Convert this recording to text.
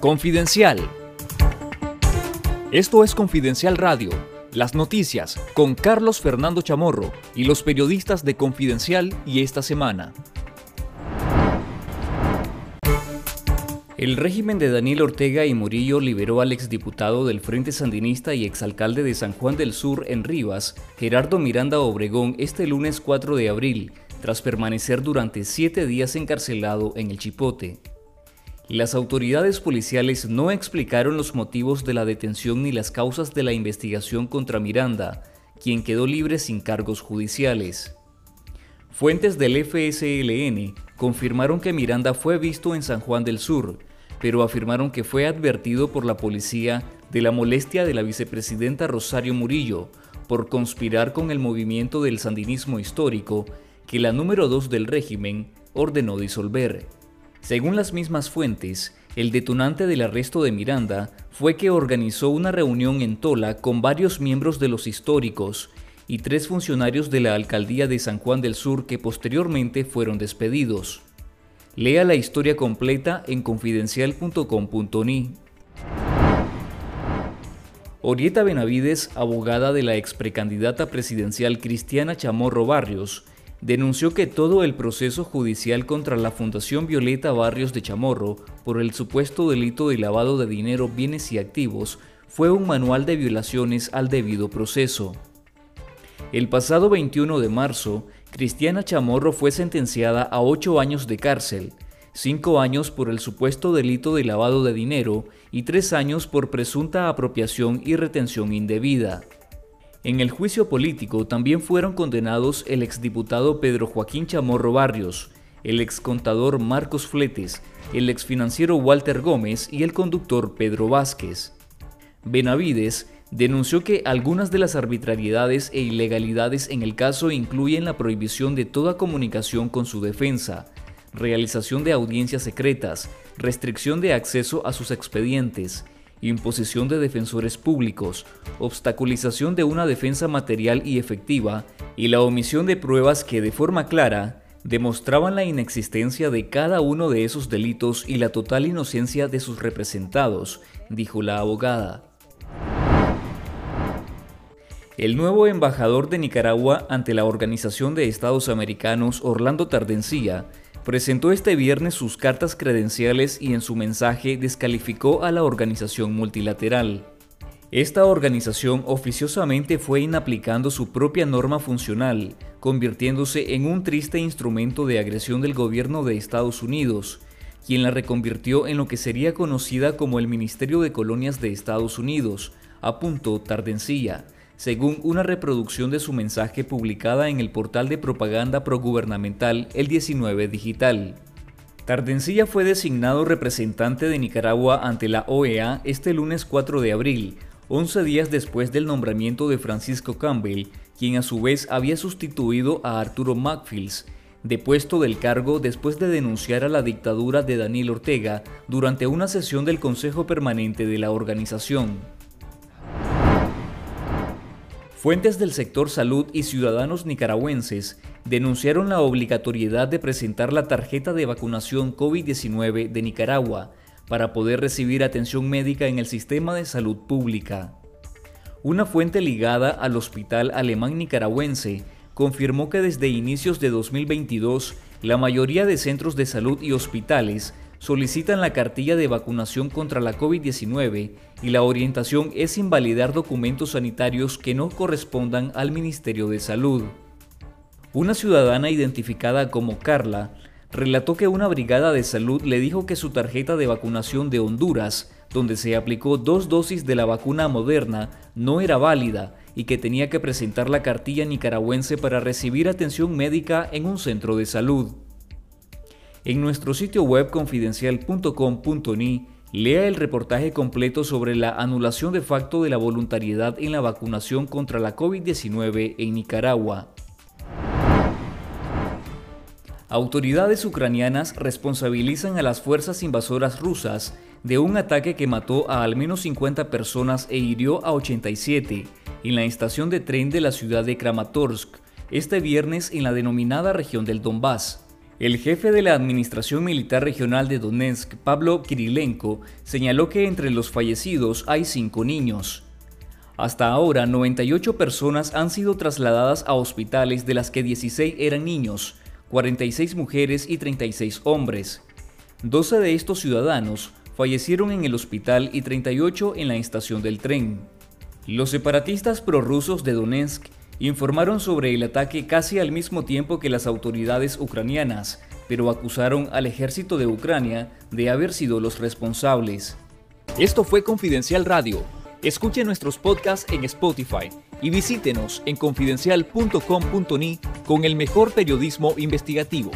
Confidencial. Esto es Confidencial Radio, las noticias con Carlos Fernando Chamorro y los periodistas de Confidencial y esta semana. El régimen de Daniel Ortega y Murillo liberó al exdiputado del Frente Sandinista y exalcalde de San Juan del Sur en Rivas, Gerardo Miranda Obregón, este lunes 4 de abril, tras permanecer durante siete días encarcelado en el Chipote. Las autoridades policiales no explicaron los motivos de la detención ni las causas de la investigación contra Miranda, quien quedó libre sin cargos judiciales. Fuentes del FSLN confirmaron que Miranda fue visto en San Juan del Sur, pero afirmaron que fue advertido por la policía de la molestia de la vicepresidenta Rosario Murillo por conspirar con el movimiento del sandinismo histórico que la número 2 del régimen ordenó disolver. Según las mismas fuentes, el detonante del arresto de Miranda fue que organizó una reunión en Tola con varios miembros de los históricos y tres funcionarios de la alcaldía de San Juan del Sur que posteriormente fueron despedidos. Lea la historia completa en confidencial.com.ni. Orieta Benavides, abogada de la ex precandidata presidencial Cristiana Chamorro Barrios, denunció que todo el proceso judicial contra la Fundación Violeta Barrios de Chamorro por el supuesto delito de lavado de dinero, bienes y activos fue un manual de violaciones al debido proceso. El pasado 21 de marzo, Cristiana Chamorro fue sentenciada a ocho años de cárcel, cinco años por el supuesto delito de lavado de dinero y tres años por presunta apropiación y retención indebida. En el juicio político también fueron condenados el exdiputado Pedro Joaquín Chamorro Barrios, el excontador Marcos Fletes, el exfinanciero Walter Gómez y el conductor Pedro Vázquez. Benavides denunció que algunas de las arbitrariedades e ilegalidades en el caso incluyen la prohibición de toda comunicación con su defensa, realización de audiencias secretas, restricción de acceso a sus expedientes, imposición de defensores públicos, obstaculización de una defensa material y efectiva y la omisión de pruebas que de forma clara demostraban la inexistencia de cada uno de esos delitos y la total inocencia de sus representados, dijo la abogada. El nuevo embajador de Nicaragua ante la Organización de Estados Americanos, Orlando Tardencía, presentó este viernes sus cartas credenciales y en su mensaje descalificó a la organización multilateral. Esta organización oficiosamente fue inaplicando su propia norma funcional, convirtiéndose en un triste instrumento de agresión del gobierno de Estados Unidos, quien la reconvirtió en lo que sería conocida como el Ministerio de Colonias de Estados Unidos, apuntó Tardencilla, según una reproducción de su mensaje publicada en el portal de propaganda progubernamental El 19 Digital. Tardencilla fue designado representante de Nicaragua ante la OEA este lunes 4 de abril, 11 días después del nombramiento de Francisco Campbell, quien a su vez había sustituido a Arturo Macfields, depuesto del cargo después de denunciar a la dictadura de Daniel Ortega durante una sesión del Consejo Permanente de la organización. Fuentes del sector salud y ciudadanos nicaragüenses denunciaron la obligatoriedad de presentar la tarjeta de vacunación COVID-19 de Nicaragua para poder recibir atención médica en el sistema de salud pública. Una fuente ligada al Hospital Alemán Nicaragüense confirmó que desde inicios de 2022 la mayoría de centros de salud y hospitales solicitan la cartilla de vacunación contra la COVID-19 y la orientación es invalidar documentos sanitarios que no correspondan al Ministerio de Salud. Una ciudadana identificada como Carla relató que una brigada de salud le dijo que su tarjeta de vacunación de Honduras, donde se aplicó dos dosis de la vacuna moderna, no era válida y que tenía que presentar la cartilla nicaragüense para recibir atención médica en un centro de salud. En nuestro sitio web confidencial.com.ni lea el reportaje completo sobre la anulación de facto de la voluntariedad en la vacunación contra la COVID-19 en Nicaragua. Autoridades ucranianas responsabilizan a las fuerzas invasoras rusas de un ataque que mató a al menos 50 personas e hirió a 87 en la estación de tren de la ciudad de Kramatorsk este viernes en la denominada región del Donbass. El jefe de la Administración Militar Regional de Donetsk, Pablo Kirilenko, señaló que entre los fallecidos hay cinco niños. Hasta ahora, 98 personas han sido trasladadas a hospitales, de las que 16 eran niños, 46 mujeres y 36 hombres. 12 de estos ciudadanos fallecieron en el hospital y 38 en la estación del tren. Los separatistas prorrusos de Donetsk informaron sobre el ataque casi al mismo tiempo que las autoridades ucranianas, pero acusaron al ejército de Ucrania de haber sido los responsables. Esto fue Confidencial Radio. Escuche nuestros podcasts en Spotify y visítenos en confidencial.com.ni con el mejor periodismo investigativo.